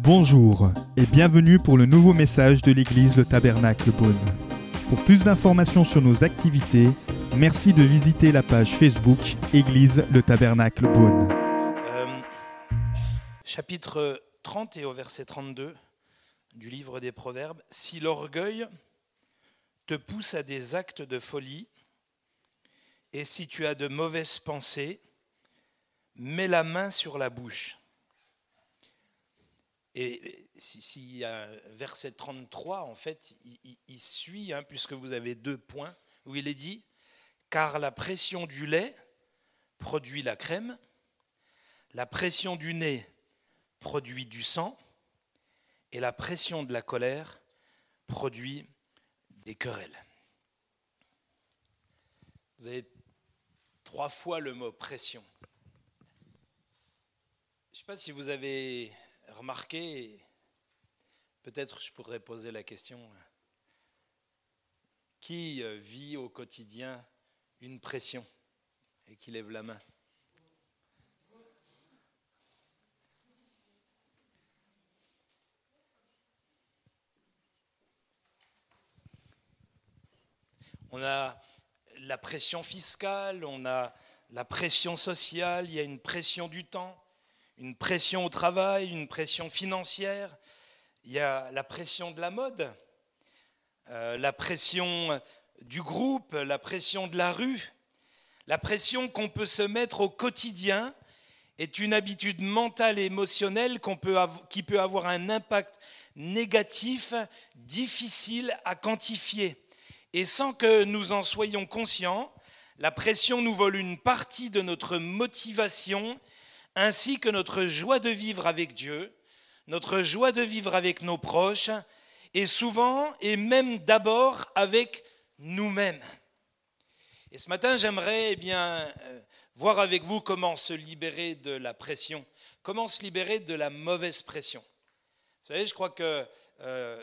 Bonjour et bienvenue pour le nouveau message de l'église Le Tabernacle Beaune. Pour plus d'informations sur nos activités, merci de visiter la page Facebook Église Le Tabernacle Beaune. Euh, chapitre 30 et au verset 32 du livre des Proverbes. Si l'orgueil te pousse à des actes de folie, et si tu as de mauvaises pensées, mets la main sur la bouche. Et si, si verset 33, en fait, il, suit, hein, puisque vous avez deux points, où il est dit, car la pression du lait produit la crème, la pression du nez produit du sang, et la pression de la colère produit des querelles. Vous avez trois fois le mot pression. Je ne sais pas si vous avez remarqué, peut-être je pourrais poser la question, qui euh, vit au quotidien une pression et qui lève la main? On a la pression fiscale, on a la pression sociale, il y a une pression du temps, une pression au travail, une pression financière, il y a la pression de la mode, euh, la pression du groupe, la pression de la rue, la pression qu'on peut se mettre au quotidien est une habitude mentale et émotionnelle qui peut avoir un impact négatif difficile à quantifier. Et sans que nous en soyons conscients, la pression nous vole une partie de notre motivation ainsi que notre joie de vivre avec Dieu, notre joie de vivre avec nos proches, et souvent, et même d'abord, avec nous-mêmes. Et ce matin, j'aimerais eh bien, euh, voir avec vous comment se libérer de la pression, comment se libérer de la mauvaise pression. Vous savez, je crois qu'il euh,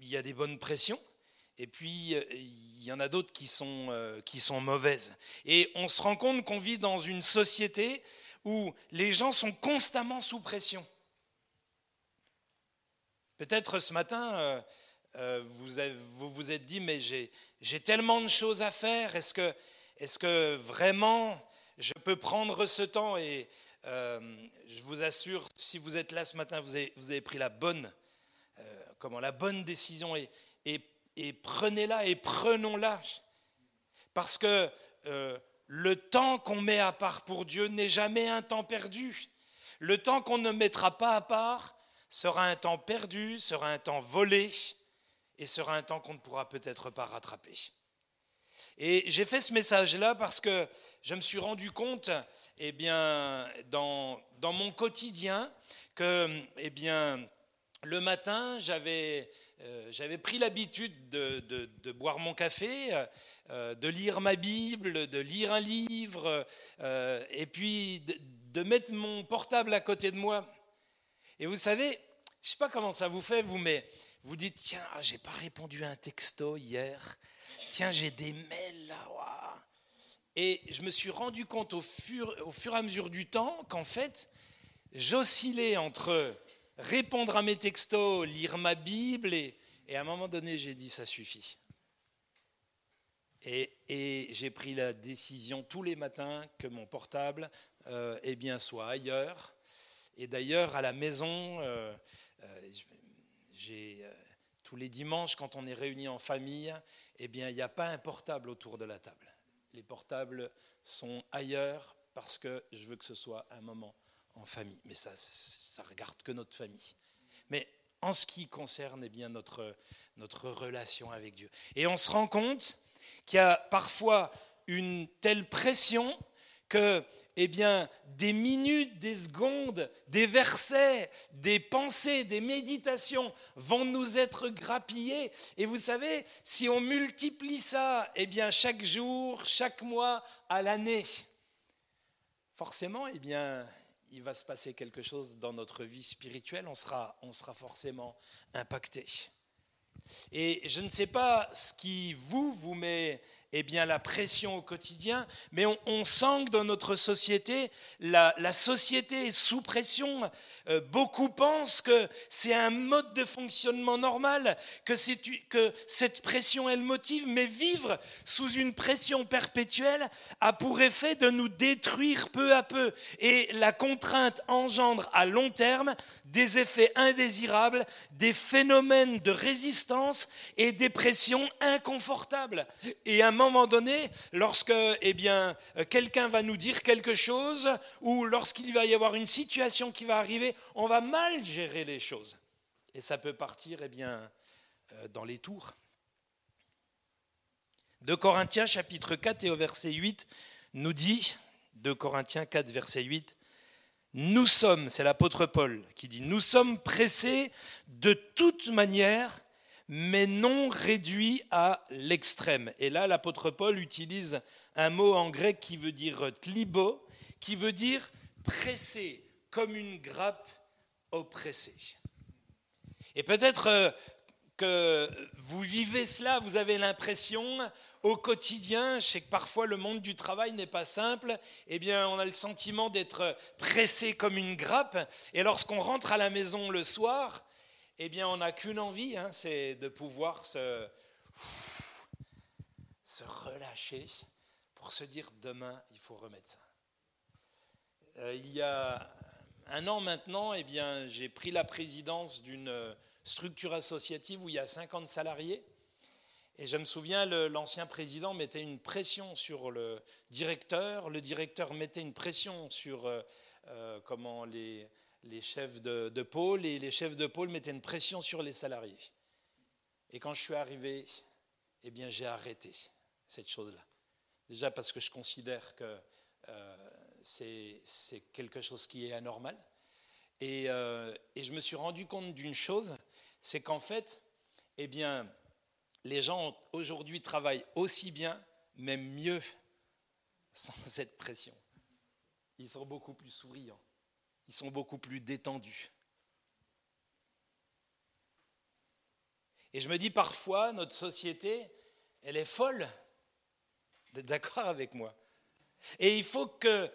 y a des bonnes pressions, et puis, euh, il y en a d'autres qui, sont, qui sont mauvaises. Et on se rend compte qu'on vit dans une société où les gens sont constamment sous pression. Peut-être ce matin, euh, vous, vous êtes dit, mais j'ai tellement de choses à faire, est-ce que, vraiment je peux prendre ce temps Et je vous assure, si vous êtes là ce matin, vous avez, pris la bonne, comment, la bonne décision. Et, prenez-la et prenons-la. Parce que euh, le temps qu'on met à part pour Dieu n'est jamais un temps perdu. Le temps qu'on ne mettra pas à part sera un temps perdu, sera un temps volé et sera un temps qu'on ne pourra peut-être pas rattraper. Et j'ai fait ce message-là parce que je me suis rendu compte, eh bien, dans, dans mon quotidien, que, eh bien, le matin, j'avais euh, pris l'habitude de, boire mon café, de lire ma Bible, de lire un livre, euh, et puis de, mettre mon portable à côté de moi. Et vous savez, je ne sais pas comment ça vous fait, vous, mais vous dites, tiens, ah, j'ai pas répondu à un texto hier, tiens, j'ai des mails là. Et je me suis rendu compte au fur, au fur et à mesure du temps qu'en fait, j'oscillais entre répondre à mes textos, lire ma Bible, et, à un moment donné, j'ai dit, ça suffit. Et, j'ai pris la décision tous les matins que mon portable euh, eh bien, soit ailleurs. Et d'ailleurs, à la maison, euh, euh, j'ai, tous les dimanches, quand on est réunis en famille, eh il n'y a pas un portable autour de la table. Les portables sont ailleurs parce que je veux que ce soit un moment en famille. Mais ça, ça regarde que notre famille. Mais en ce qui concerne eh bien, notre, notre relation avec Dieu. Et on se rend compte qu'il y a parfois une telle pression que eh des minutes, des secondes, des versets, des pensées, des méditations vont nous être grappillées. Et vous savez, si on multiplie ça eh chaque jour, chaque mois, à l'année, forcément, eh bien, il va se passer quelque chose dans notre vie spirituelle, on sera, on sera forcément impacté. Et je ne sais pas ce qui vous, vous met eh bien, la pression au quotidien, mais on, sent que dans notre société, la, société est sous pression. Euh, beaucoup pensent que c'est un mode de fonctionnement normal, que, que cette pression est le motive, mais vivre sous une pression perpétuelle a pour effet de nous détruire peu à peu. Et la contrainte engendre à long terme des effets indésirables, des phénomènes de résistance et des pressions inconfortables. Et un moment donné, lorsque eh bien, quelqu'un va nous dire quelque chose ou lorsqu'il va y avoir une situation qui va arriver, on va mal gérer les choses. Et ça peut partir eh bien, euh, dans les tours. De Corinthiens chapitre 4 et au verset 8 nous dit, de Corinthiens 4 verset 8, nous sommes, c'est l'apôtre Paul qui dit, nous sommes pressés de toute manière mais non réduit à l'extrême. Et là, l'apôtre Paul utilise un mot en grec qui veut dire tlibo, qui veut dire pressé, comme une grappe oppressée. Et peut-être euh, que vous vivez cela, vous avez l'impression au quotidien, je sais que parfois le monde du travail n'est pas simple, eh bien on a le sentiment d'être pressé comme une grappe, et lorsqu'on rentre à la maison le soir, eh bien, on n'a qu'une envie, hein, c'est de pouvoir se, relâcher pour se dire demain, il faut remettre ça. Euh, il y a un an maintenant, eh bien, j'ai pris la présidence d'une structure associative où il y a 50 salariés. Et je me souviens, l'ancien président mettait une pression sur le directeur, le directeur mettait une pression sur euh, euh, comment les, les chefs de, pôle et les chefs de pôle mettaient une pression sur les salariés. Et quand je suis arrivé, eh bien, j'ai arrêté cette chose-là. Déjà parce que je considère que euh, c'est quelque chose qui est anormal. Et, euh, et je me suis rendu compte d'une chose, c'est qu'en fait, eh bien, les gens aujourd'hui travaillent aussi bien, même mieux, sans cette pression. Ils sont beaucoup plus souriants ils sont beaucoup plus détendus. Et je me dis parfois, notre société, elle est folle. d'accord avec moi Et il faut que,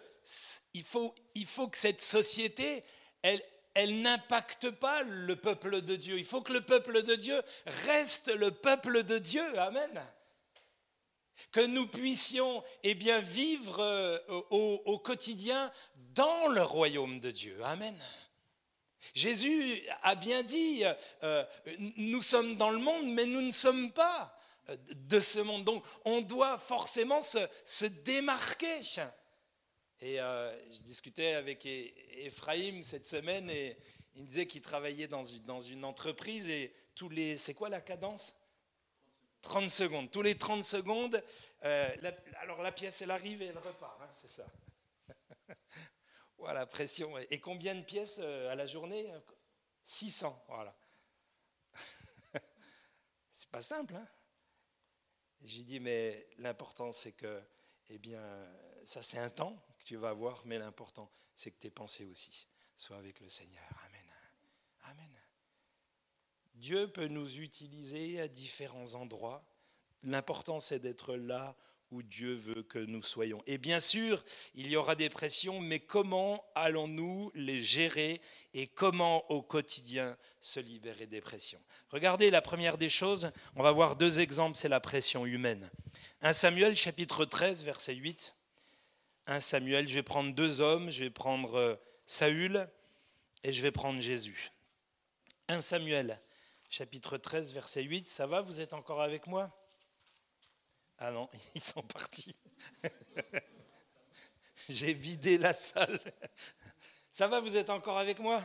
il faut, il faut que cette société, elle, elle n'impacte pas le peuple de Dieu. Il faut que le peuple de Dieu reste le peuple de Dieu. Amen que nous puissions eh bien, vivre euh, au, quotidien dans le royaume de Dieu. Amen. Jésus a bien dit, euh, nous sommes dans le monde, mais nous ne sommes pas de ce monde. Donc on doit forcément se, démarquer. Et euh, je discutais avec Ephraim cette semaine et il me disait qu'il travaillait dans une entreprise et tous les... C'est quoi la cadence? 30 secondes. Tous les 30 secondes, euh, alors la pièce, elle arrive et elle repart, hein, c'est ça. voilà, pression. Et combien de pièces euh, à la journée? 600, voilà. c'est pas simple, hein J'ai dit, mais l'important, c'est que, eh bien, ça c'est un temps que tu vas avoir, mais l'important, c'est que tes pensées aussi soient avec le Seigneur. Dieu peut nous utiliser à différents endroits. L'important, c'est d'être là où Dieu veut que nous soyons. Et bien sûr, il y aura des pressions, mais comment allons-nous les gérer et comment au quotidien se libérer des pressions? Regardez, la première des choses, on va voir deux exemples, c'est la pression humaine. 1 Samuel chapitre 13, verset 8. 1 Samuel, je vais prendre deux hommes, je vais prendre euh, Saül et je vais prendre Jésus. 1 Samuel chapitre 13, verset 8. Ça va, vous êtes encore avec moi? Ah non, ils sont partis. J'ai vidé la salle. Ça va, vous êtes encore avec moi?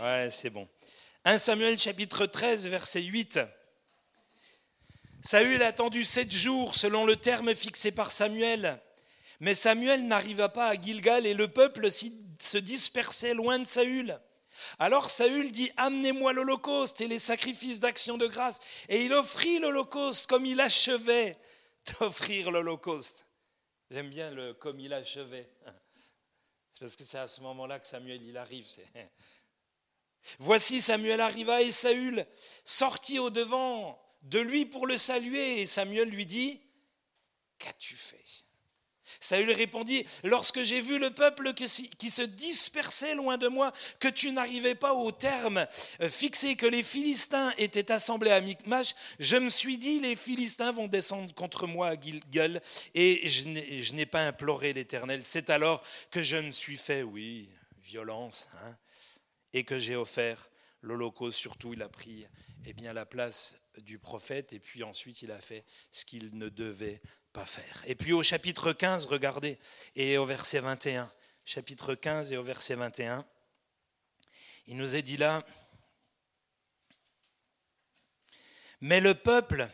Ouais, c'est bon. 1 Samuel chapitre 13, verset 8. Saül a attendu sept jours selon le terme fixé par Samuel. Mais Samuel n'arriva pas à Gilgal et le peuple se dispersait loin de Saül. Alors Saül dit, amenez-moi l'Holocauste et les sacrifices d'action de grâce. Et il offrit l'Holocauste comme il achevait d'offrir l'Holocauste. J'aime bien le comme il achevait. C'est parce que c'est à ce moment-là que Samuel il arrive. Voici Samuel arriva et Saül sortit au devant de lui pour le saluer. Et Samuel lui dit, qu'as-tu fait? Saül répondit, Lorsque j'ai vu le peuple qui se dispersait loin de moi, que tu n'arrivais pas au terme euh, fixé, que les Philistins étaient assemblés à Micmash, je me suis dit, les Philistins vont descendre contre moi à Gilgal, et je n'ai pas imploré l'Éternel. C'est alors que je me suis fait, oui, violence, hein, et que j'ai offert l'Holocauste, surtout il a pris eh bien, la place du prophète, et puis ensuite il a fait ce qu'il ne devait pas faire. Et puis au chapitre 15, regardez, et au verset 21, chapitre 15 et au verset 21, il nous est dit là, mais le peuple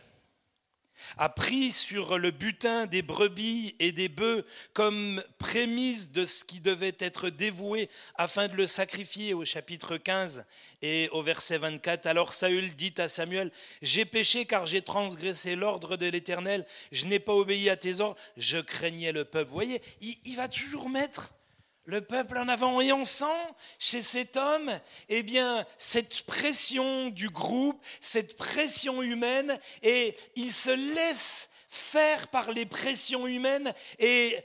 a pris sur le butin des brebis et des bœufs comme prémisse de ce qui devait être dévoué afin de le sacrifier au chapitre 15 et au verset 24. Alors Saül dit à Samuel, j'ai péché car j'ai transgressé l'ordre de l'Éternel, je n'ai pas obéi à tes ordres, je craignais le peuple. Vous voyez, il, va toujours mettre le peuple en avant. Et on sent chez cet homme, eh bien, cette pression du groupe, cette pression humaine, et il se laisse faire par les pressions humaines, et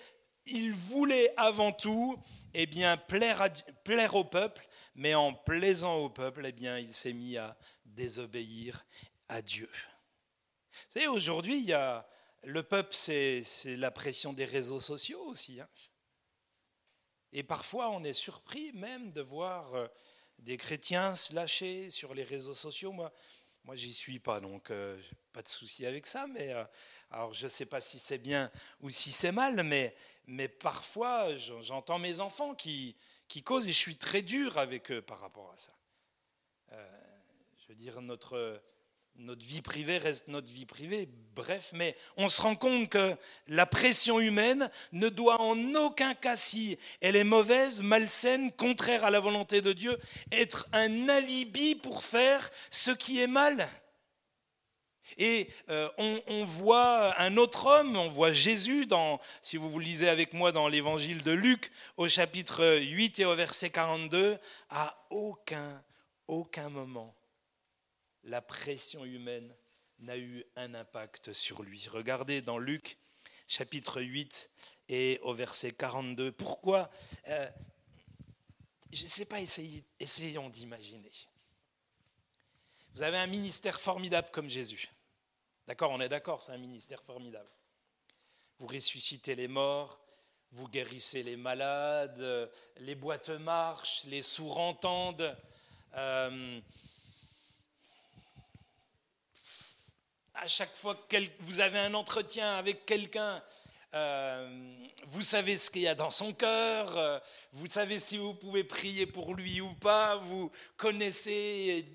il voulait avant tout, eh bien, plaire, au peuple, mais en plaisant au peuple, eh bien, il s'est mis à désobéir à Dieu. Vous savez, aujourd'hui, il y a, le peuple, c'est la pression des réseaux sociaux aussi. Hein. Et parfois, on est surpris même de voir euh, des chrétiens se lâcher sur les réseaux sociaux. Moi, moi j'y suis pas, donc euh, pas de souci avec ça. Mais euh, alors, je ne sais pas si c'est bien ou si c'est mal, mais, mais parfois, j'entends mes enfants qui, qui causent et je suis très dur avec eux par rapport à ça. je veux dire, notre notre vie privée reste notre vie privée, bref, mais on se rend compte que la pression humaine ne doit en aucun cas, si elle est mauvaise, malsaine, contraire à la volonté de Dieu, être un alibi pour faire ce qui est mal. Et euh, on, voit un autre homme, on voit Jésus, dans, si vous vous lisez avec moi dans l'évangile de Luc, au chapitre 8 et au verset 42, à aucun, aucun moment la pression humaine n'a eu un impact sur lui. Regardez dans Luc chapitre 8 et au verset 42. Pourquoi euh, Je ne sais pas, essayons d'imaginer. Vous avez un ministère formidable comme Jésus. D'accord, on est d'accord, c'est un ministère formidable. Vous ressuscitez les morts, vous guérissez les malades, les boîtes marchent, les sourds entendent. Euh, à chaque fois que vous avez un entretien avec quelqu'un, euh, vous savez ce qu'il y a dans son cœur, euh, vous savez si vous pouvez prier pour lui ou pas, vous connaissez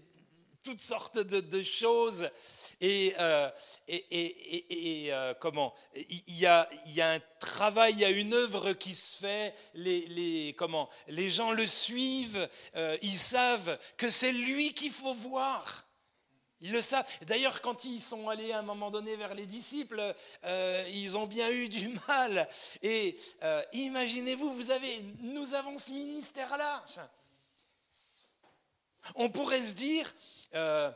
toutes sortes de, choses. Et, euh, comment? Il y, a, un travail, il y a une œuvre qui se fait. Les comment? Les gens le suivent, ils savent que c'est lui qu'il faut voir. Ils le savent. D'ailleurs, quand ils sont allés à un moment donné vers les disciples, euh, ils ont bien eu du mal. Et euh, imaginez-vous, vous avez, nous avons ce ministère-là. On pourrait se dire, euh,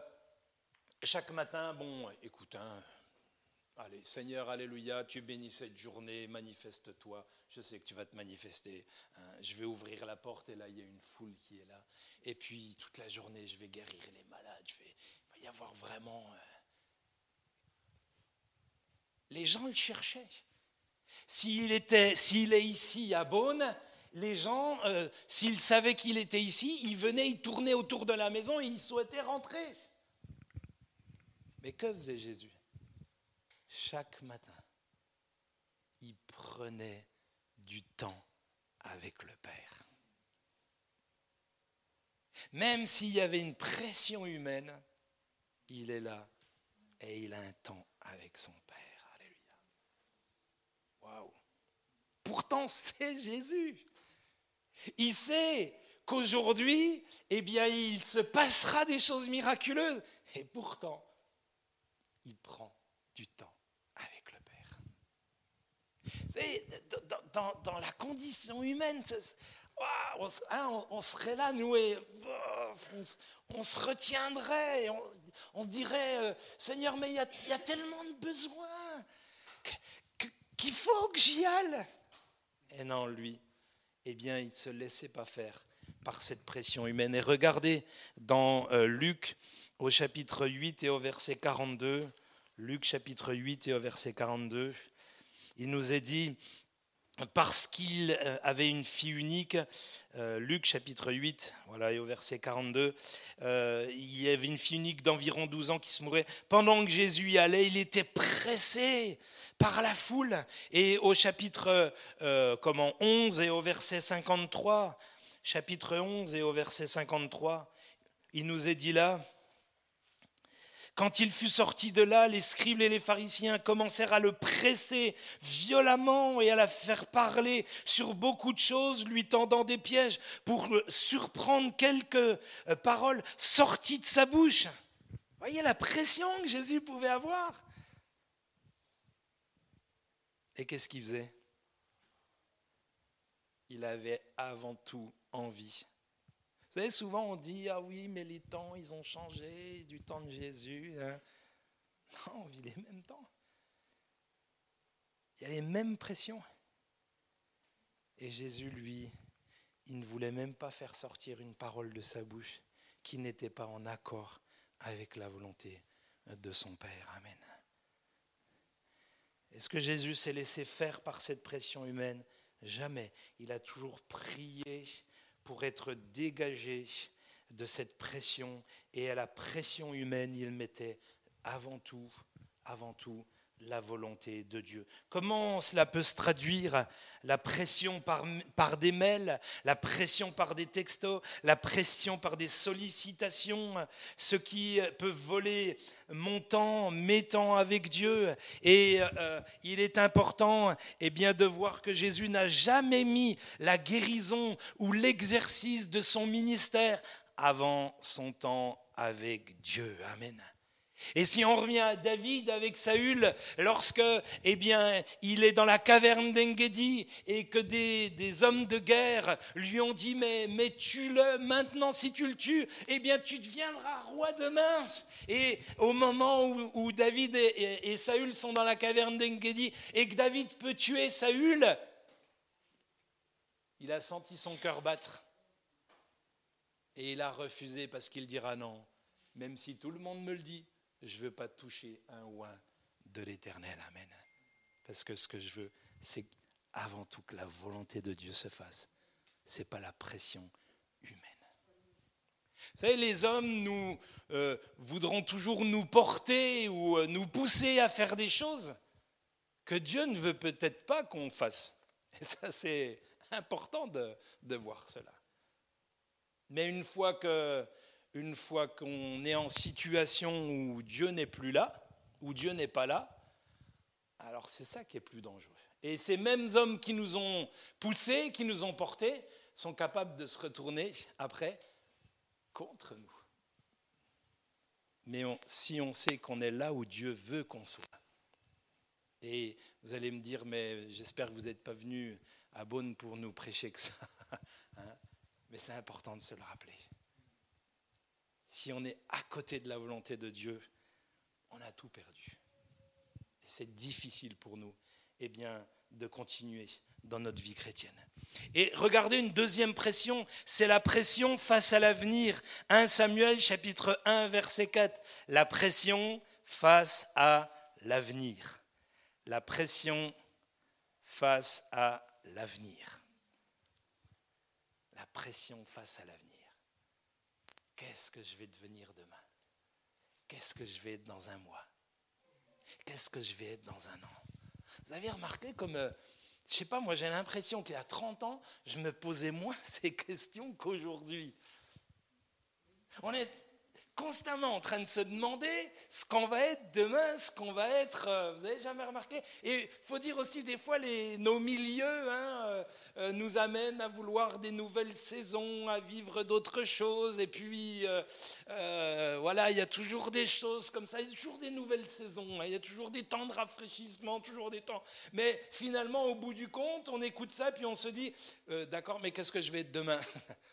chaque matin, bon, écoute, hein, allez, Seigneur, alléluia, tu bénis cette journée, manifeste-toi. Je sais que tu vas te manifester. Hein. je vais ouvrir la porte et là, il y a une foule qui est là. Et puis, toute la journée, je vais guérir les malades, je vais y avoir vraiment... Euh, les gens le cherchaient. S'il était, s'il est ici à Beaune, les gens, euh, s'ils savaient qu'il était ici, ils venaient, ils tournaient autour de la maison et ils souhaitaient rentrer. Mais que faisait Jésus? Chaque matin, il prenait du temps avec le Père. Même s'il y avait une pression humaine, il est là et il a un temps avec son Père. Alléluia. Waouh. Pourtant, c'est Jésus. Il sait qu'aujourd'hui, eh bien, il se passera des choses miraculeuses. Et pourtant, il prend du temps avec le Père. C'est dans, dans, la condition humaine, Hein, on, serait là, nous, et se retiendrait, on, dirait, euh, Seigneur, mais il y, a, tellement de besoins. qu'il faut que j'y aille. Et non, lui, eh bien, il ne se laissait pas faire par cette pression humaine. Et regardez dans euh, Luc au chapitre 8 et au verset 42, Luc chapitre 8 et au verset 42, il nous est dit, parce qu'il euh, avait une fille unique, euh, Luc chapitre 8, voilà, et au verset 42, euh, il y avait une fille unique d'environ 12 ans qui se mourait. Pendant que Jésus y allait, il était pressé par la foule. Et au chapitre comment, 11 et au verset 53, chapitre 11 et au verset 53, il nous est dit là, quand il fut sorti de là, les scribes et les pharisiens commencèrent à le presser violemment et à la faire parler sur beaucoup de choses, lui tendant des pièges pour surprendre quelques euh, paroles sorties de sa bouche. Voyez la pression que Jésus pouvait avoir. Et qu'est-ce qu'il faisait? Il avait avant tout envie vous savez, souvent on dit Ah oui, mais les temps, ils ont changé du temps de Jésus. Hein. Non, on vit les mêmes temps. Il y a les mêmes pressions. Et Jésus, lui, il ne voulait même pas faire sortir une parole de sa bouche qui n'était pas en accord avec la volonté de son Père. Amen. Est-ce que Jésus s'est laissé faire par cette pression humaine? Jamais. Il a toujours prié pour être dégagé de cette pression. Et à la pression humaine, il mettait avant tout, avant tout, la volonté de Dieu. Comment cela peut se traduire La pression par, par, des mails, la pression par des textos, la pression par des sollicitations, ce qui peut voler mon temps, mes temps avec Dieu. Et euh, il est important eh bien, de voir que Jésus n'a jamais mis la guérison ou l'exercice de son ministère avant son temps avec Dieu. Amen. Et si on revient à David avec Saül, lorsque, eh bien, il est dans la caverne d'Engedi et que des, hommes de guerre lui ont dit, mais, mais tue-le maintenant, si tu le tues, eh bien, tu deviendras roi demain. Et au moment où, David et, Saül sont dans la caverne d'Engedi et que David peut tuer Saül, il a senti son cœur battre. Et il a refusé parce qu'il dira non, même si tout le monde me le dit je ne veux pas toucher un oin de l'éternel. Amen. Parce que ce que je veux, c'est avant tout que la volonté de Dieu se fasse. Ce n'est pas la pression humaine. Vous savez, les hommes nous euh, voudront toujours nous porter ou euh, nous pousser à faire des choses que Dieu ne veut peut-être pas qu'on fasse. Et ça, c'est important de voir cela. Mais une fois que une fois qu'on est en situation où Dieu n'est plus là, où Dieu n'est pas là, alors c'est ça qui est plus dangereux. Et ces mêmes hommes qui nous ont poussés, qui nous ont portés, sont capables de se retourner après contre nous. Mais si on sait qu'on est là où Dieu veut qu'on soit, et vous allez me dire, mais j'espère que vous n'êtes pas venu à Beaune pour nous prêcher que ça. Hein, mais c'est important de se le rappeler si on est à côté de la volonté de Dieu, on a tout perdu. C'est difficile pour nous eh bien, de continuer dans notre vie chrétienne. Et regardez une deuxième pression, c'est la pression face à l'avenir. 1 Samuel chapitre 1 verset 4, la pression face à l'avenir. La pression face à l'avenir. La pression face à l'avenir. Qu'est-ce que je vais devenir demain? Qu'est-ce que je vais être dans un mois? Qu'est-ce que je vais être dans un an? Vous avez remarqué comme, euh, je sais pas, moi j'ai l'impression qu'il y a 30 ans, je me posais moins ces questions qu'aujourd'hui. On est constamment en train de se demander ce qu'on va être demain, ce qu'on va être. Euh, vous n'avez jamais remarqué? Et il faut dire aussi, des fois, les, nos milieux hein, euh, euh, nous amènent à vouloir des nouvelles saisons, à vivre d'autres choses. Et puis, voilà, il y a toujours des choses comme ça. Il y a toujours des nouvelles saisons. Hein, il y a toujours des temps de rafraîchissement, toujours des temps. Mais finalement, au bout du compte, on écoute ça, puis on se dit D'accord, mais qu'est-ce que je vais être demain?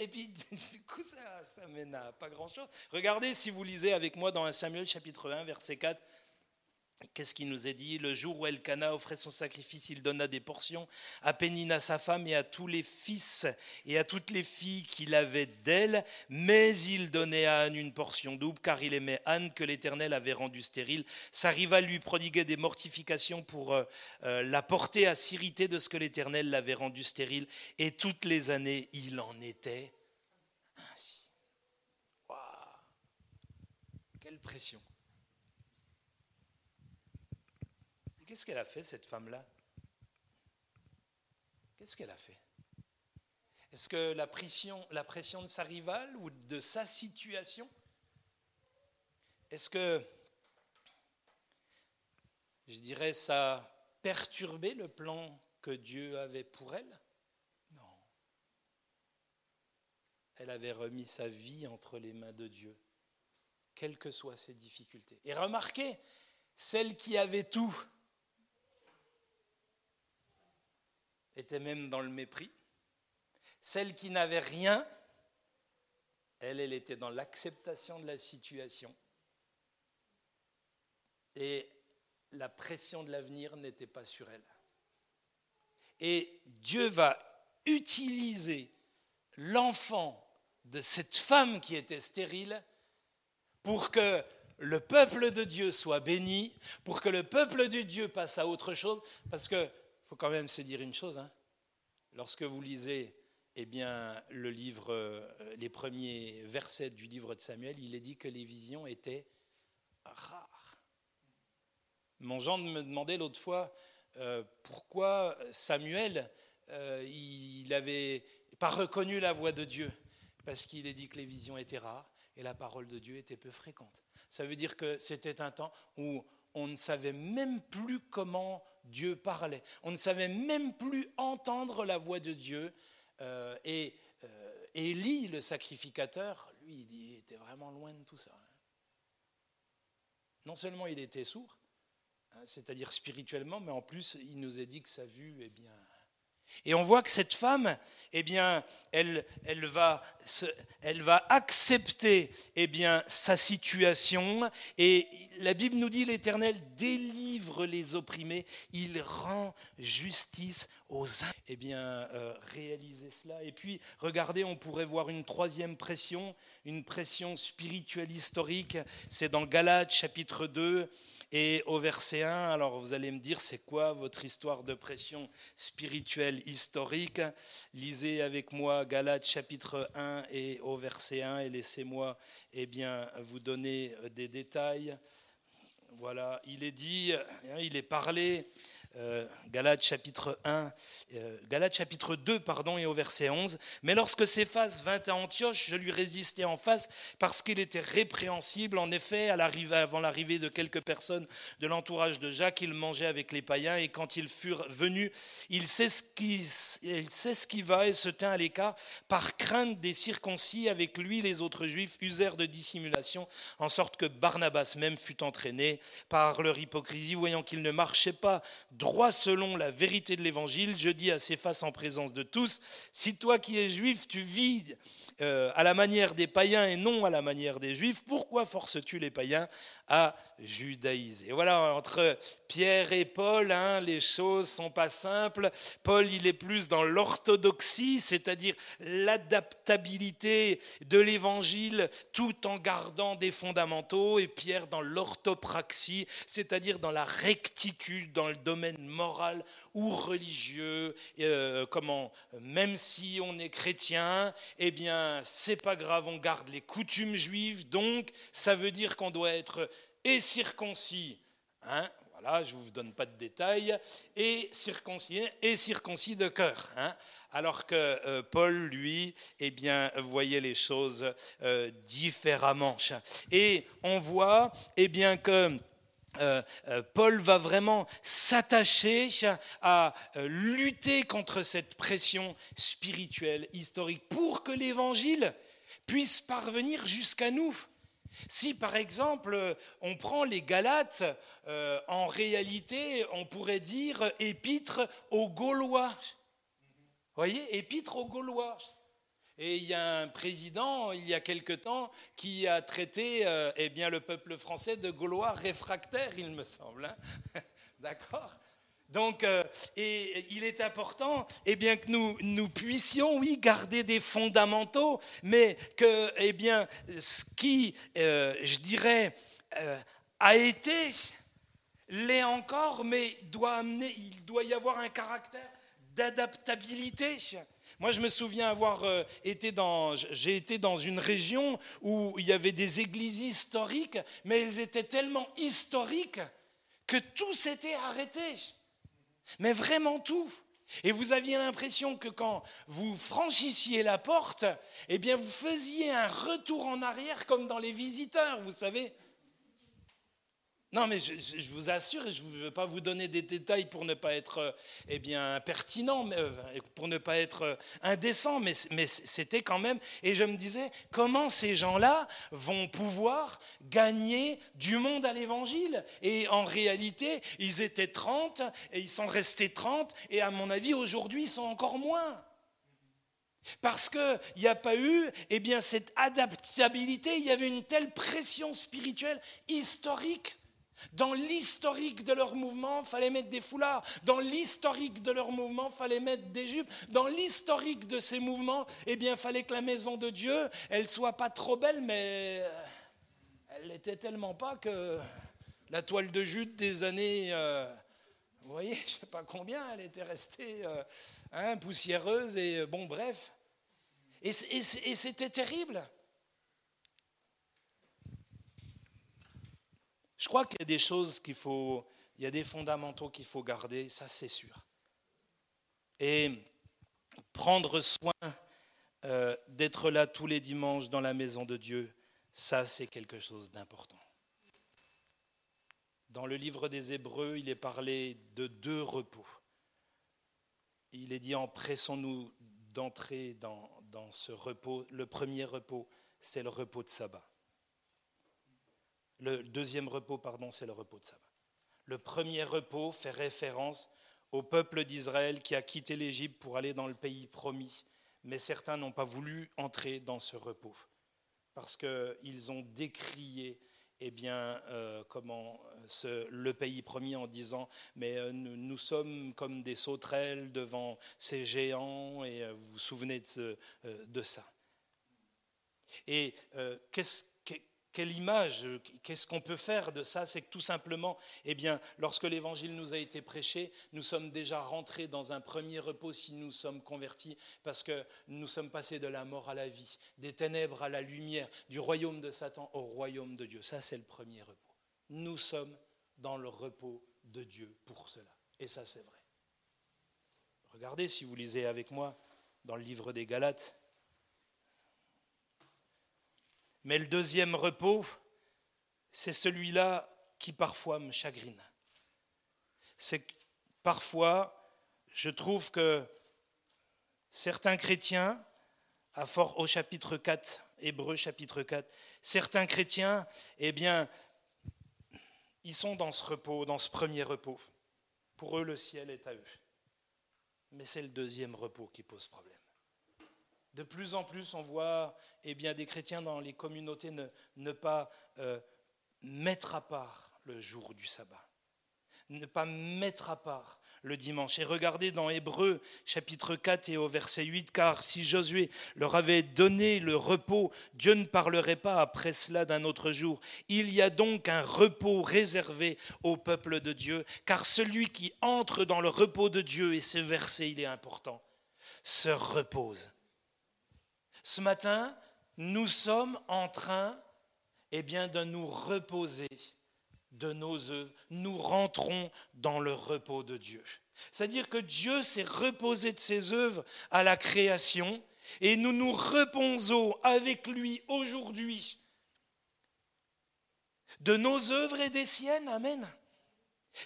Et puis, du coup, ça, ça mène à pas grand-chose. Regardez, si vous lisez avec moi dans 1 Samuel chapitre 1, verset 4, Qu'est-ce qu'il nous est dit? Le jour où Elkana offrait son sacrifice, il donna des portions à Pénina sa femme et à tous les fils et à toutes les filles qu'il avait d'elle, mais il donnait à Anne une portion double, car il aimait Anne que l'Éternel avait rendue stérile. Sa rivale lui prodiguait des mortifications pour euh, euh, la porter à s'irriter de ce que l'Éternel l'avait rendue stérile, et toutes les années il en était ainsi. Quelle pression Qu'est-ce qu'elle a fait, cette femme-là? Qu'est-ce qu'elle a fait? Est-ce que la pression, la pression de sa rivale ou de sa situation? Est-ce que, je dirais, ça a perturbé le plan que Dieu avait pour elle? Non. Elle avait remis sa vie entre les mains de Dieu, quelles que soient ses difficultés. Et remarquez, celle qui avait tout, était même dans le mépris. Celle qui n'avait rien, elle, elle était dans l'acceptation de la situation. Et la pression de l'avenir n'était pas sur elle. Et Dieu va utiliser l'enfant de cette femme qui était stérile pour que le peuple de Dieu soit béni, pour que le peuple de Dieu passe à autre chose, parce que faut quand même se dire une chose. Hein. Lorsque vous lisez eh euh, les premiers versets du livre de Samuel, il est dit que les visions étaient rares. Mon gendre me demandait l'autre fois euh, pourquoi Samuel, euh, n'avait pas reconnu la voix de Dieu? Parce qu'il est dit que les visions étaient rares et la parole de Dieu était peu fréquente. Ça veut dire que c'était un temps où on ne savait même plus comment Dieu parlait. On ne savait même plus entendre la voix de Dieu. Euh, et euh, Élie, le sacrificateur, lui, il était vraiment loin de tout ça. Non seulement il était sourd, hein, c'est-à-dire spirituellement, mais en plus, il nous a dit que sa vue, eh bien, et on voit que cette femme, eh bien, elle, elle, va, elle va accepter eh bien, sa situation. Et la Bible nous dit l'Éternel délivre les opprimés, il rend justice aux Eh bien, euh, réaliser cela. Et puis, regardez, on pourrait voir une troisième pression, une pression spirituelle historique. C'est dans Galates chapitre 2 et au verset 1, alors vous allez me dire, c'est quoi votre histoire de pression spirituelle historique? Lisez avec moi Galates chapitre 1 et au verset 1 et laissez-moi eh bien, vous donner des détails. Voilà, il est dit, hein, il est parlé euh, Galates chapitre 1, euh, Galates chapitre 2, pardon, et au verset 11. Mais lorsque Céphas vint à Antioche, je lui résistai en face parce qu'il était répréhensible. En effet, avant l'arrivée de quelques personnes de l'entourage de Jacques, il mangeait avec les païens et quand ils furent venus, il s'esquiva et se tint à l'écart par crainte des circoncis. Avec lui, les autres juifs usèrent de dissimulation, en sorte que Barnabas même fut entraîné par leur hypocrisie, voyant qu'il ne marchait pas droit selon la vérité de l'évangile, je dis à ces faces en présence de tous, si toi qui es juif, tu vis euh, à la manière des païens et non à la manière des juifs, pourquoi forces-tu les païens à judaïser Voilà, entre Pierre et Paul, hein, les choses sont pas simples. Paul, il est plus dans l'orthodoxie, c'est-à-dire l'adaptabilité de l'évangile tout en gardant des fondamentaux, et Pierre dans l'orthopraxie, c'est-à-dire dans la rectitude, dans le domaine moral ou religieux, euh, comment, même si on est chrétien, eh bien, c'est pas grave, on garde les coutumes juives, donc ça veut dire qu'on doit être et circoncis, hein, voilà, je ne vous donne pas de détails, et circoncis, et circoncis de cœur. Hein, alors que euh, Paul, lui, eh bien, voyait les choses euh, différemment. Et on voit eh bien, que Paul va vraiment s'attacher à euh, lutter contre cette pression spirituelle, historique, pour que l'Évangile puisse parvenir jusqu'à nous. Si par exemple on prend les Galates, en réalité on pourrait dire épître aux Gaulois. Vous voyez, épître aux Gaulois. Et il y a un président, il y a quelque temps, qui a traité euh, eh bien, le peuple français de Gaulois réfractaires, il me semble. Hein. D'accord? Donc, euh, et il est important eh bien, que nous, nous puissions, oui, garder des fondamentaux, mais que, eh bien, ce qui, euh, je dirais, a été, l'est encore, mais doit amener, il doit y avoir un caractère d'adaptabilité. Moi, je me souviens avoir euh, été dans, j'ai été dans une région où il y avait des églises historiques, mais elles étaient tellement historiques que tout s'était arrêté. Mais vraiment tout. Et vous aviez l'impression que quand vous franchissiez la porte, eh bien, vous faisiez un retour en arrière comme dans les visiteurs, vous savez. Non, mais je, vous assure, et je ne veux pas vous donner des détails pour ne pas être euh, eh bien, pertinent, euh, pour ne pas être euh, indécent, mais, mais c'était quand même. Et je me disais, comment ces gens-là vont pouvoir gagner du monde à l'évangile? Et en réalité, ils étaient 30, et ils sont restés 30, et à mon avis, aujourd'hui, ils sont encore moins. Parce qu'il n'y a pas eu eh bien, cette adaptabilité, il y avait une telle pression spirituelle historique dans l'historique de leur mouvement, fallait mettre des foulards. Dans l'historique de leur mouvement, fallait mettre des jupes. Dans l'historique de ces mouvements, eh bien, fallait que la maison de Dieu, elle soit pas trop belle, mais euh, elle n'était tellement pas que la toile de jute des années, euh, vous voyez, je sais pas combien, elle était restée euh, hein, poussiéreuse et bon, bref. et c'était terrible. Je crois qu'il y a des choses qu'il faut, il y a des fondamentaux qu'il faut garder, ça c'est sûr. Et prendre soin euh, d'être là tous les dimanches dans la maison de Dieu, ça c'est quelque chose d'important. Dans le livre des Hébreux, il est parlé de deux repos. Il est dit empressons-nous d'entrer dans, dans ce repos. Le premier repos, c'est le repos de sabbat. Le deuxième repos, pardon, c'est le repos de sabbat. Le premier repos fait référence au peuple d'Israël qui a quitté l'Égypte pour aller dans le pays promis, mais certains n'ont pas voulu entrer dans ce repos parce qu'ils ont décrié eh bien, euh, comment le pays promis en disant mais euh, nous, sommes comme des sauterelles devant ces géants et euh, vous vous souvenez de, de ça. Et qu'est-ce quelle image, qu'est-ce qu'on peut faire de ça? C'est que tout simplement, eh lorsque l'évangile nous a été prêché, nous sommes déjà rentrés dans un premier repos si nous sommes convertis, parce que nous sommes passés de la mort à la vie, des ténèbres à la lumière, du royaume de Satan au royaume de Dieu. Ça, c'est le premier repos. Nous sommes dans le repos de Dieu pour cela. Et ça, c'est vrai. Regardez, si vous lisez avec moi dans le livre des Galates, mais le deuxième repos, c'est celui-là qui parfois me chagrine. C'est que parfois, je trouve que certains chrétiens, à fort au chapitre 4, Hébreu chapitre 4, certains chrétiens, eh bien, ils sont dans ce repos, dans ce premier repos. Pour eux, le ciel est à eux. Mais c'est le deuxième repos qui pose problème. De plus en plus, on voit eh des chrétiens dans les communautés ne, pas euh, mettre à part le jour du sabbat, ne pas mettre à part le dimanche. Et regardez dans Hébreu chapitre 4 et au verset 8, car si Josué leur avait donné le repos, Dieu ne parlerait pas après cela d'un autre jour. Il y a donc un repos réservé au peuple de Dieu, car celui qui entre dans le repos de Dieu, et ce verset il est important, se repose ce matin, nous sommes en train eh de nous reposer de nos œuvres. Nous rentrons dans le repos de Dieu. C'est-à-dire que Dieu s'est reposé de ses œuvres à la création et nous nous reposons avec lui aujourd'hui de nos œuvres et des siennes. Amen.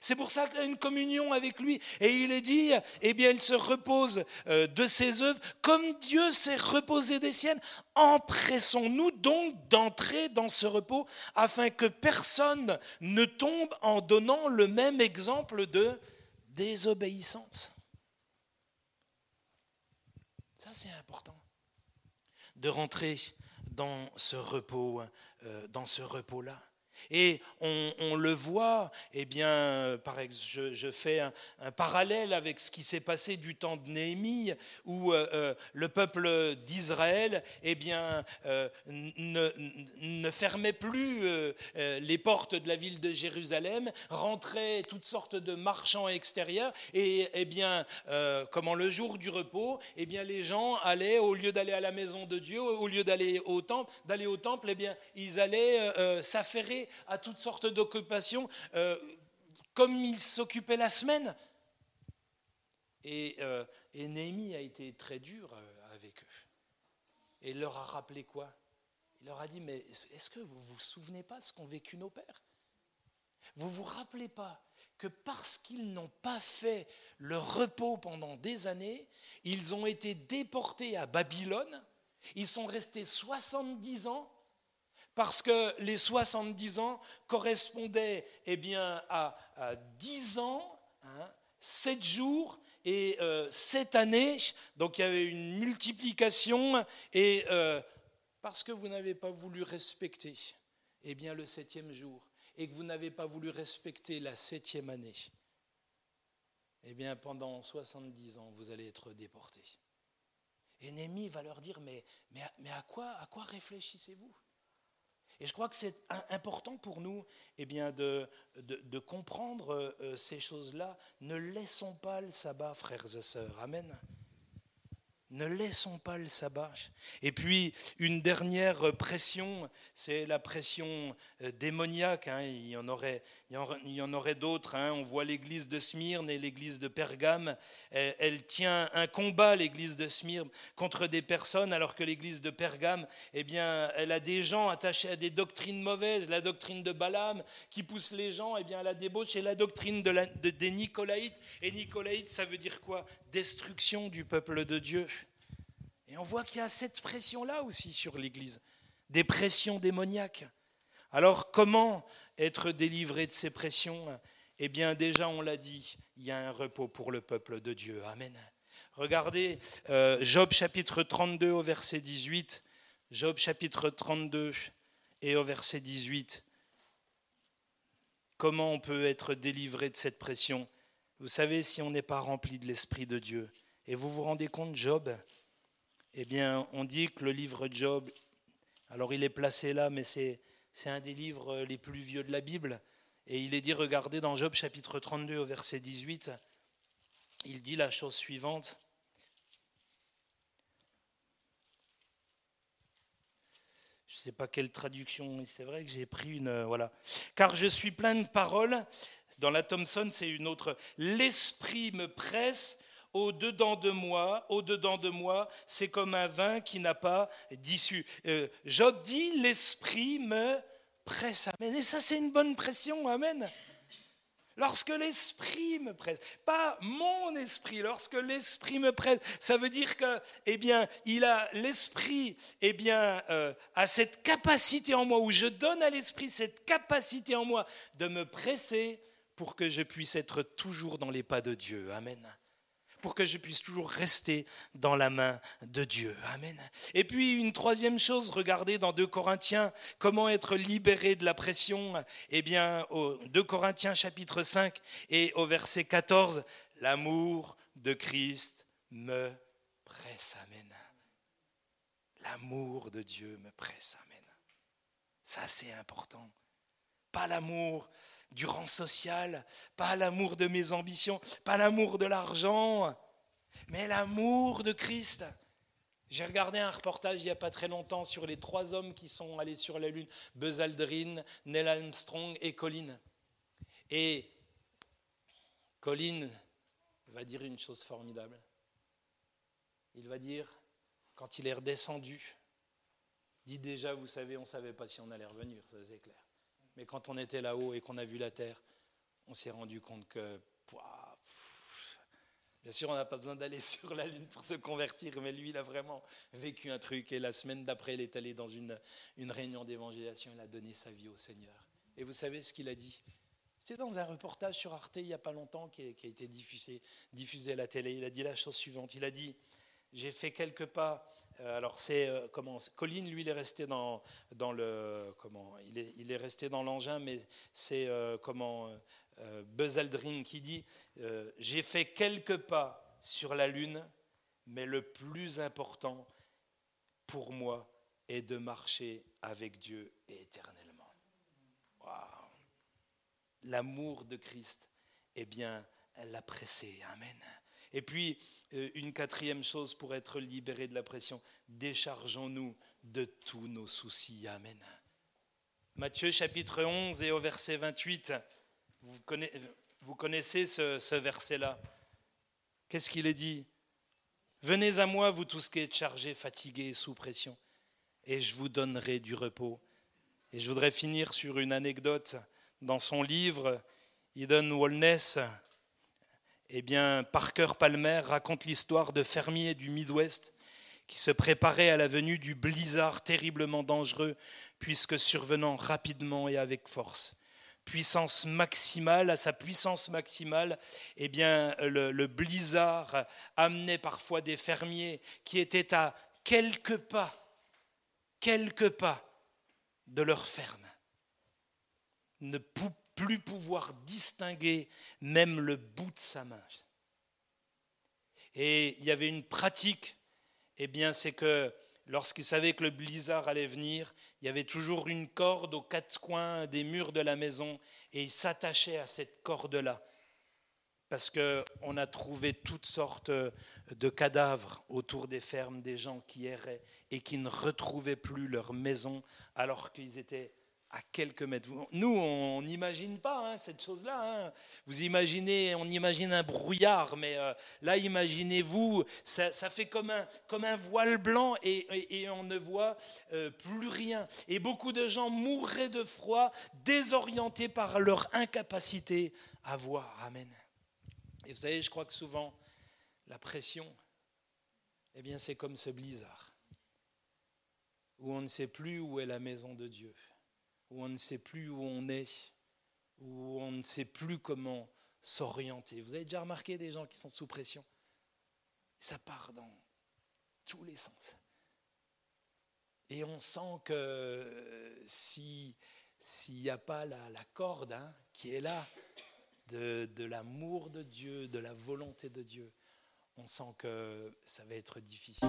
C'est pour ça qu'il a une communion avec lui. Et il est dit, eh bien, il se repose euh, de ses œuvres comme Dieu s'est reposé des siennes. Empressons-nous donc d'entrer dans ce repos afin que personne ne tombe en donnant le même exemple de désobéissance. Ça, c'est important. de rentrer dans ce repos, euh, dans ce repos-là. Et on, le voit, eh bien, par exemple, je, fais un, parallèle avec ce qui s'est passé du temps de Néhémie, où euh, euh, le peuple d'Israël eh bien, euh, ne, fermait plus les portes de la ville de Jérusalem, rentrait toutes sortes de marchands extérieurs, et eh bien, comment le jour du repos, eh bien, les gens allaient, au lieu d'aller à la maison de Dieu, au lieu d'aller au temple, d'aller au temple, eh bien, ils allaient s'affairer à toutes sortes d'occupations, euh, comme ils s'occupaient la semaine. Et, euh, Néhémie a été très dur euh, avec eux. Et il leur a rappelé quoi? Il leur a dit, mais est-ce que vous ne vous souvenez pas de ce qu'ont vécu nos pères? Vous ne vous rappelez pas que parce qu'ils n'ont pas fait le repos pendant des années, ils ont été déportés à Babylone, ils sont restés 70 ans parce que les 70 ans correspondaient eh bien, à, 10 ans, 7 hein, jours et 7 euh, années. Donc il y avait une multiplication. Et euh, parce que vous n'avez pas voulu respecter eh bien, le septième jour et que vous n'avez pas voulu respecter la septième année, eh bien, pendant 70 ans, vous allez être déportés. Ennemi va leur dire, mais, mais, mais à quoi, à quoi réfléchissez-vous? Et je crois que c'est important pour nous eh de, comprendre euh, ces choses-là. Ne laissons pas le sabbat, frères et sœurs. Amen. Ne laissons pas le sabbat. Et puis, une dernière pression, c'est la pression euh, démoniaque. Hein. Il y en aurait, il y en aurait d'autres. Hein. On voit l'église de Smyrne et l'église de Pergame. Elle, tient un combat, l'église de Smyrne, contre des personnes, alors que l'église de Pergame, eh bien, elle a des gens attachés à des doctrines mauvaises. La doctrine de Balaam qui pousse les gens eh bien, à la débauche et la doctrine de des Nicolaïtes. Et Nicolaïtes, ça veut dire quoi? Destruction du peuple de Dieu. Et on voit qu'il y a cette pression-là aussi sur l'église, des pressions démoniaques. Alors comment être délivré de ces pressions Eh bien déjà, on l'a dit, il y a un repos pour le peuple de Dieu. Amen. Regardez euh, Job chapitre 32 au verset 18. Job chapitre 32 et au verset 18. Comment on peut être délivré de cette pression? Vous savez, si on n'est pas rempli de l'Esprit de Dieu. Et vous vous rendez compte, Job? Eh bien, on dit que le livre Job, alors il est placé là, mais c'est c'est un des livres les plus vieux de la Bible. Et il est dit, regardez dans Job chapitre 32 au verset 18, il dit la chose suivante. Je ne sais pas quelle traduction, c'est vrai que j'ai pris une... Euh, voilà. Car je suis plein de paroles. Dans la Thomson, c'est une autre. L'esprit me presse au-dedans de moi, au-dedans de moi, c'est comme un vin qui n'a pas d'issue. Euh, Job dit, l'esprit me presse. Amen. Et ça, c'est une bonne pression. Amen. Lorsque l'esprit me presse, pas mon esprit, lorsque l'esprit me presse, ça veut dire que, eh bien, il a l'esprit, eh bien, euh, a cette capacité en moi, où je donne à l'esprit cette capacité en moi de me presser pour que je puisse être toujours dans les pas de Dieu. Amen pour que je puisse toujours rester dans la main de Dieu. Amen. Et puis une troisième chose, regardez dans 2 Corinthiens, comment être libéré de la pression. Eh bien, au 2 Corinthiens chapitre 5 et au verset 14, l'amour de Christ me presse. Amen. L'amour de Dieu me presse. Amen. Ça, c'est important. Pas l'amour du rang social, pas l'amour de mes ambitions, pas l'amour de l'argent, mais l'amour de Christ. J'ai regardé un reportage il n'y a pas très longtemps sur les trois hommes qui sont allés sur la Lune, Buzz Aldrin, Neil Armstrong et Colin. Et Colin va dire une chose formidable. Il va dire, quand il est redescendu, dit déjà, vous savez, on ne savait pas si on allait revenir, ça c'est clair. Mais quand on était là-haut et qu'on a vu la Terre, on s'est rendu compte que, bien sûr, on n'a pas besoin d'aller sur la Lune pour se convertir, mais lui, il a vraiment vécu un truc. Et la semaine d'après, il est allé dans une, une réunion d'évangélisation, il a donné sa vie au Seigneur. Et vous savez ce qu'il a dit? C'était dans un reportage sur Arte il n'y a pas longtemps qui a, qui a été diffusé, diffusé à la télé. Il a dit la chose suivante. Il a dit, j'ai fait quelques pas alors c'est comment Colline, lui, il est resté dans, le comment il est, resté dans l'engin, mais c'est comment Buzz Aldrin qui dit j'ai fait quelques pas sur la lune, mais le plus important pour moi est de marcher avec Dieu éternellement. L'amour de Christ, eh bien, l'a pressé. Amen. Et puis, euh, une quatrième chose pour être libéré de la pression, déchargeons-nous de tous nos soucis. Amen. Matthieu chapitre 11 et au verset 28, vous connaissez, vous connaissez ce, verset-là? Qu'est-ce qu'il est dit? Venez à moi, vous tous qui êtes chargés, fatigués, sous pression, et je vous donnerai du repos. Et je voudrais finir sur une anecdote. Dans son livre, Eden Wellness, eh bien, Parker Palmer raconte l'histoire de fermiers du Midwest qui se préparaient à la venue du blizzard terriblement dangereux, puisque survenant rapidement et avec force. Puissance maximale, à sa puissance maximale, eh bien, le, blizzard amenait parfois des fermiers qui étaient à quelques pas, quelques pas de leur ferme. Ne plus pouvoir distinguer même le bout de sa main. Et il y avait une pratique, eh bien, c'est que lorsqu'il savait que le blizzard allait venir, il y avait toujours une corde aux quatre coins des murs de la maison et il s'attachait à cette corde-là. Parce qu'on a trouvé toutes sortes de cadavres autour des fermes, des gens qui erraient et qui ne retrouvaient plus leur maison alors qu'ils étaient à quelques mètres. Nous, on n'imagine pas hein, cette chose-là. Hein. Vous imaginez, on imagine un brouillard, mais euh, là, imaginez-vous, ça, fait comme un, voile blanc et, on ne voit euh, plus rien. Et beaucoup de gens mourraient de froid, désorientés par leur incapacité à voir. Amen. Et vous savez, je crois que souvent, la pression, eh bien, c'est comme ce blizzard, où on ne sait plus où est la maison de Dieu où on ne sait plus où on est, où on ne sait plus comment s'orienter. Vous avez déjà remarqué des gens qui sont sous pression? Ça part dans tous les sens. Et on sent que s'il n'y a pas la, corde hein, qui est là, de, de l'amour de Dieu, de la volonté de Dieu, on sent que ça va être difficile.